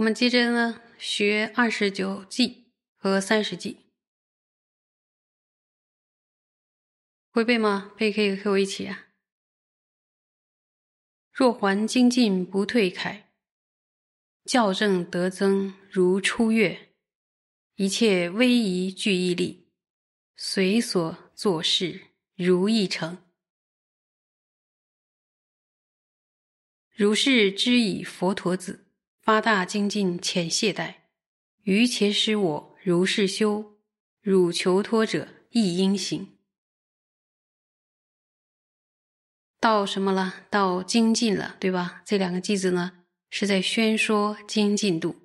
我们接着呢学二十九计和三十计，会背吗？背可以和我一起啊。若还精进不退凯，校正得增如初月，一切威仪具毅力，随所做事如意成。如是知以佛陀子。发大精进，浅懈怠，于且使我如是修，汝求托者亦应行。到什么了？到精进了，对吧？这两个句子呢，是在宣说精进度。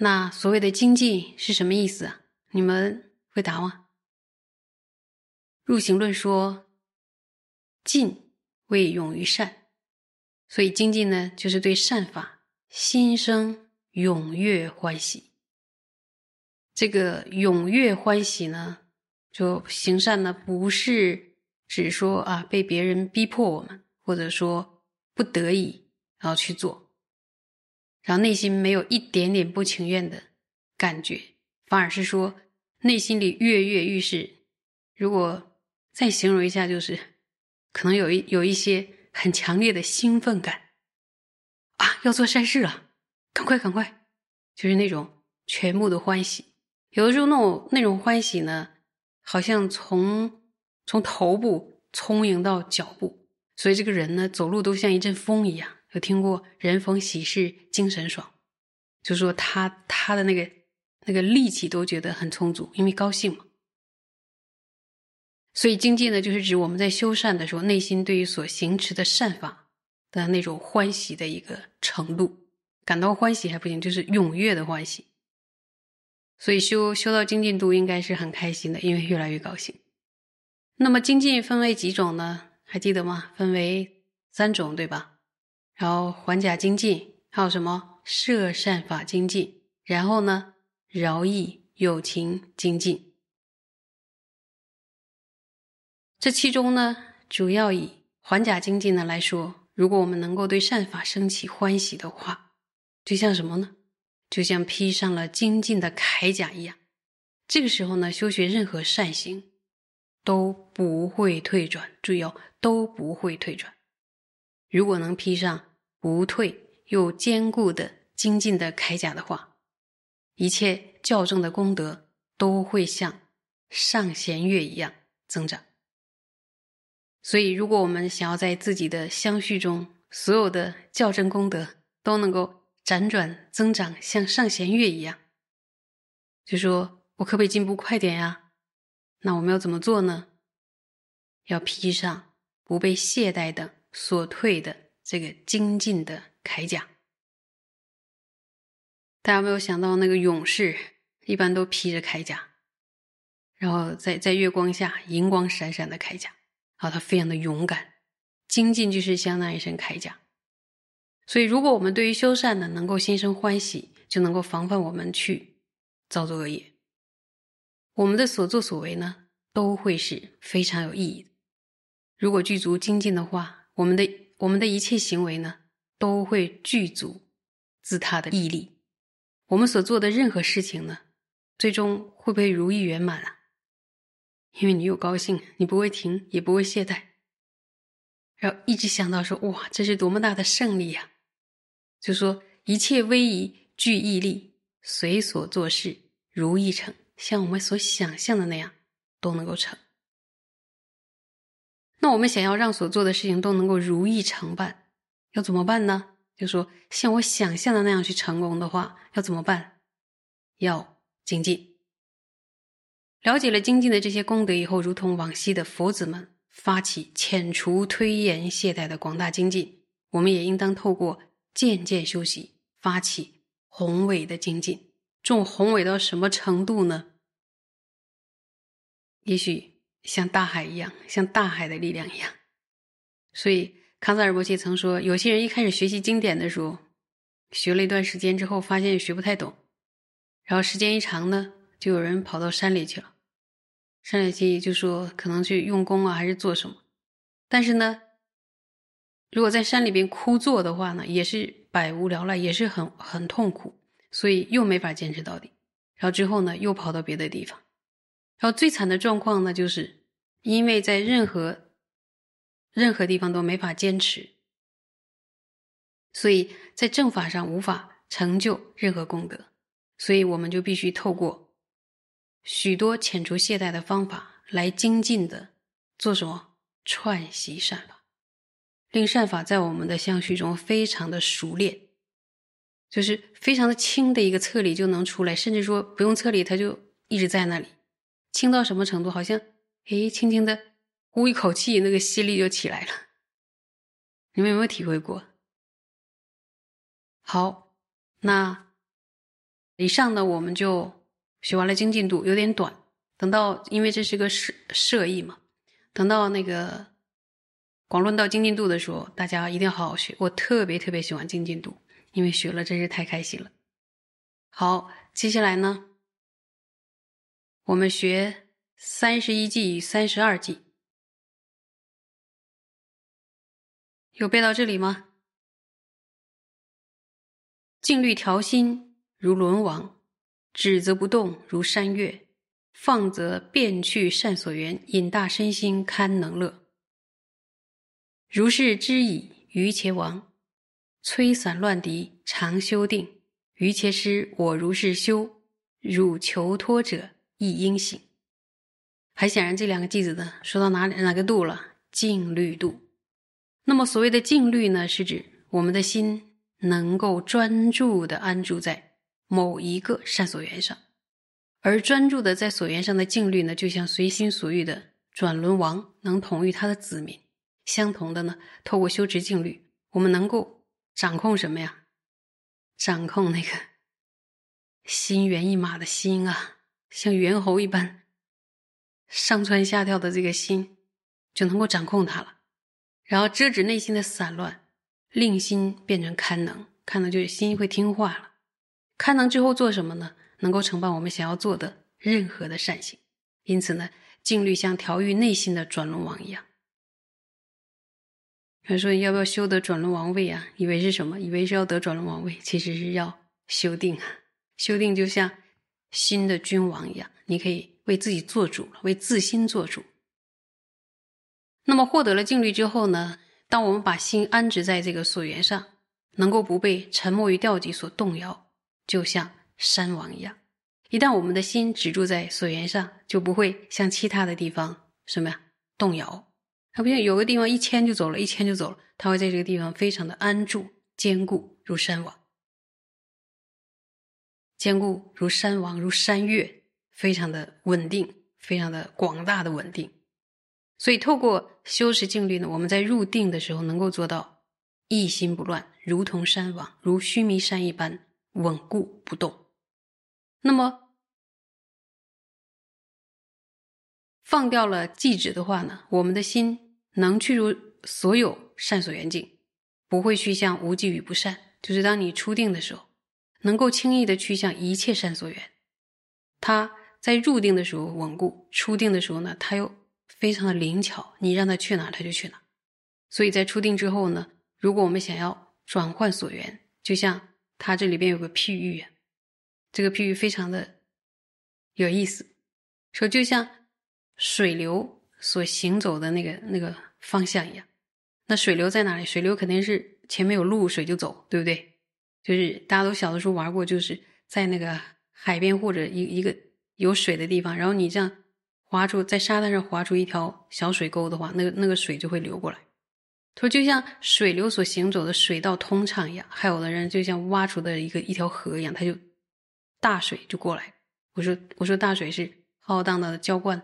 那所谓的精进是什么意思啊？你们会答吗？入行论说，进为勇于善，所以精进呢，就是对善法。心生踊跃欢喜，这个踊跃欢喜呢，就行善呢，不是只说啊被别人逼迫我们，或者说不得已然后去做，然后内心没有一点点不情愿的感觉，反而是说内心里跃跃欲试。如果再形容一下，就是可能有一有一些很强烈的兴奋感。啊，要做善事了，赶快赶快，就是那种全部的欢喜。有的时候那种那种欢喜呢，好像从从头部充盈到脚部，所以这个人呢走路都像一阵风一样。有听过“人逢喜事精神爽”，就说他他的那个那个力气都觉得很充足，因为高兴嘛。所以精进呢，就是指我们在修善的时候，内心对于所行持的善法。的那种欢喜的一个程度，感到欢喜还不行，就是踊跃的欢喜。所以修修到精进度应该是很开心的，因为越来越高兴。那么精进分为几种呢？还记得吗？分为三种，对吧？然后还甲精进，还有什么摄善法精进，然后呢饶益有情精进。这其中呢，主要以还甲精进呢来说。如果我们能够对善法升起欢喜的话，就像什么呢？就像披上了精进的铠甲一样。这个时候呢，修学任何善行都不会退转。注意哦，都不会退转。如果能披上不退又坚固的精进的铠甲的话，一切校正的功德都会像上弦月一样增长。所以，如果我们想要在自己的相续中，所有的校正功德都能够辗转增长，像上弦月一样，就说我可不可以进步快点呀？那我们要怎么做呢？要披上不被懈怠的所退的这个精进的铠甲。大家有没有想到，那个勇士一般都披着铠甲，然后在在月光下银光闪闪的铠甲。啊，他非常的勇敢，精进就是相当于一身铠甲。所以，如果我们对于修善呢，能够心生欢喜，就能够防范我们去造作恶业。我们的所作所为呢，都会是非常有意义的。如果具足精进的话，我们的我们的一切行为呢，都会具足自他的毅力。我们所做的任何事情呢，最终会不会如意圆满啊？因为你又高兴，你不会停，也不会懈怠，然后一直想到说：“哇，这是多么大的胜利呀！”就说一切威仪具毅力，随所做事如意成，像我们所想象的那样都能够成。那我们想要让所做的事情都能够如意成办，要怎么办呢？就说像我想象的那样去成功的话，要怎么办？要精进。了解了精进的这些功德以后，如同往昔的佛子们发起遣除推延懈怠的广大精进，我们也应当透过渐渐修习，发起宏伟的精进。这种宏伟到什么程度呢？也许像大海一样，像大海的力量一样。所以康萨尔伯切曾说，有些人一开始学习经典的时候，学了一段时间之后，发现学不太懂，然后时间一长呢。就有人跑到山里去了，山里去就说可能去用功啊，还是做什么？但是呢，如果在山里边枯坐的话呢，也是百无聊赖，也是很很痛苦，所以又没法坚持到底。然后之后呢，又跑到别的地方。然后最惨的状况呢，就是因为在任何任何地方都没法坚持，所以在正法上无法成就任何功德，所以我们就必须透过许多遣除懈怠的方法来精进的做什么串习善法，令善法在我们的相续中非常的熟练，就是非常的轻的一个侧理就能出来，甚至说不用侧理，它就一直在那里。轻到什么程度？好像，诶，轻轻的呼一口气，那个吸力就起来了。你们有没有体会过？好，那以上呢，我们就学完了精进度，有点短。等到，因为这是个设设意嘛，等到那个广论到精进度的时候，大家一定要好好学。我特别特别喜欢精进度，因为学了真是太开心了。好，接下来呢？我们学三十一计与三十二计，有背到这里吗？静虑调心如轮王，止则不动如山岳，放则变去善所缘，引大身心堪能乐。如是知矣，于且亡，摧散乱敌，常修定。于且师我如是修，汝求脱者。亦应行，很显然，这两个句子呢，说到哪里哪个度了？静虑度。那么，所谓的静虑呢，是指我们的心能够专注的安住在某一个善所缘上，而专注的在所缘上的境律呢，就像随心所欲的转轮王能统御他的子民，相同的呢，透过修持境律，我们能够掌控什么呀？掌控那个心猿意马的心啊！像猿猴一般上蹿下跳的这个心，就能够掌控它了，然后遮止内心的散乱，令心变成堪能。堪能就是心会听话了。堪能之后做什么呢？能够承办我们想要做的任何的善行。因此呢，静虑像调御内心的转轮王一样。他说：“你要不要修得转轮王位啊？以为是什么？以为是要得转轮王位，其实是要修定啊。修定就像……”新的君王一样，你可以为自己做主了，为自心做主。那么获得了静虑之后呢？当我们把心安置在这个所缘上，能够不被沉默与调集所动摇，就像山王一样。一旦我们的心止住在所缘上，就不会像其他的地方什么呀动摇。它不像有个地方一牵就走了，一牵就走了，它会在这个地方非常的安住坚固，如山王。坚固如山王，如山岳，非常的稳定，非常的广大的稳定。所以，透过修持静虑呢，我们在入定的时候能够做到一心不乱，如同山王，如须弥山一般稳固不动。那么，放掉了寂止的话呢，我们的心能去入所有善所缘境，不会去向无记与不善。就是当你初定的时候。能够轻易的去向一切善所缘，他在入定的时候稳固，初定的时候呢，他又非常的灵巧，你让他去哪他就去哪。所以在初定之后呢，如果我们想要转换所缘，就像他这里边有个譬喻，这个譬喻非常的有意思，说就像水流所行走的那个那个方向一样，那水流在哪里？水流肯定是前面有路，水就走，对不对？就是大家都小的时候玩过，就是在那个海边或者一一个有水的地方，然后你这样划出在沙滩上划出一条小水沟的话，那个那个水就会流过来。说，就像水流所行走的水道通畅一样，还有的人就像挖出的一个一条河一样，他就大水就过来。我说我说大水是浩荡的浇灌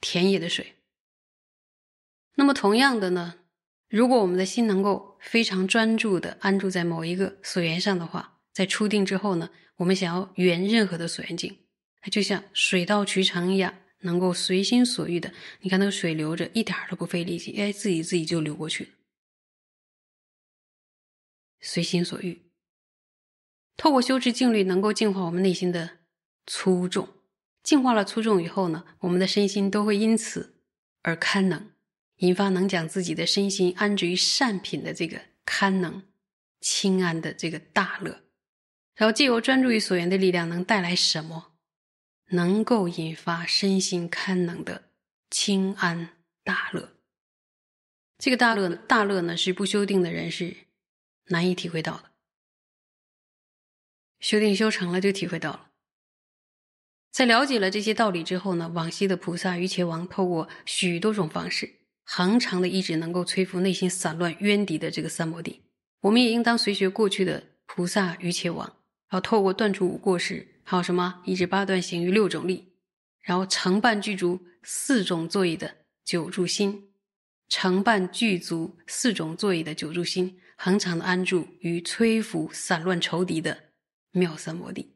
田野的水。那么同样的呢？如果我们的心能够非常专注的安住在某一个所缘上的话，在初定之后呢，我们想要圆任何的所缘境，它就像水到渠成一样，能够随心所欲的。你看那个水流着，一点都不费力气，哎，自己自己就流过去了，随心所欲。透过修持静虑，能够净化我们内心的粗重，净化了粗重以后呢，我们的身心都会因此而堪能。引发能将自己的身心安置于善品的这个堪能，清安的这个大乐。然后借由专注于所缘的力量，能带来什么？能够引发身心堪能的清安大乐。这个大乐大乐呢，是不修定的人是难以体会到的。修定修成了，就体会到了。在了解了这些道理之后呢，往昔的菩萨、瑜伽王透过许多种方式，恒常的一直能够摧伏内心散乱冤敌的这个三摩地。我们也应当随学过去的菩萨、瑜伽王。然后透过断除五过失，还有什么一至八段行于六种力，然后承办具足四种座椅的九住心，承办具足四种座椅的九住心，恒常的安住于摧伏散乱仇敌的妙三摩地。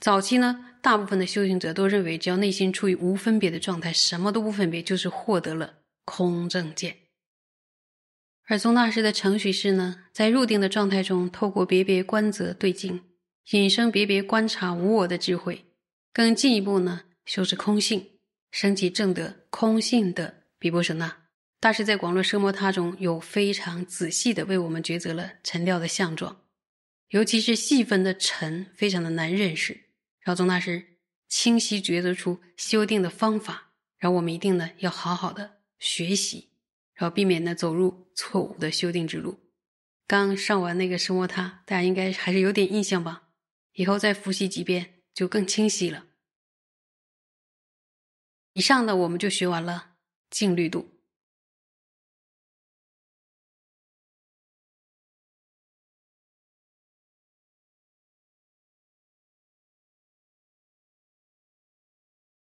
早期呢，大部分的修行者都认为，只要内心处于无分别的状态，什么都不分别，就是获得了空正见。而宗大师的程序是呢，在入定的状态中，透过别别观则对境，引生别别观察无我的智慧，更进一步呢，修持空性，升起正得空性的比波舍那。大师在广论奢摩他中有非常仔细的为我们抉择了沉调的相状，尤其是细分的沉，非常的难认识。然后宗大师清晰抉择出修定的方法，然后我们一定呢要好好的学习。然后避免呢走入错误的修订之路。刚上完那个生活塔，大家应该还是有点印象吧？以后再复习几遍就更清晰了。以上的，我们就学完了净绿度。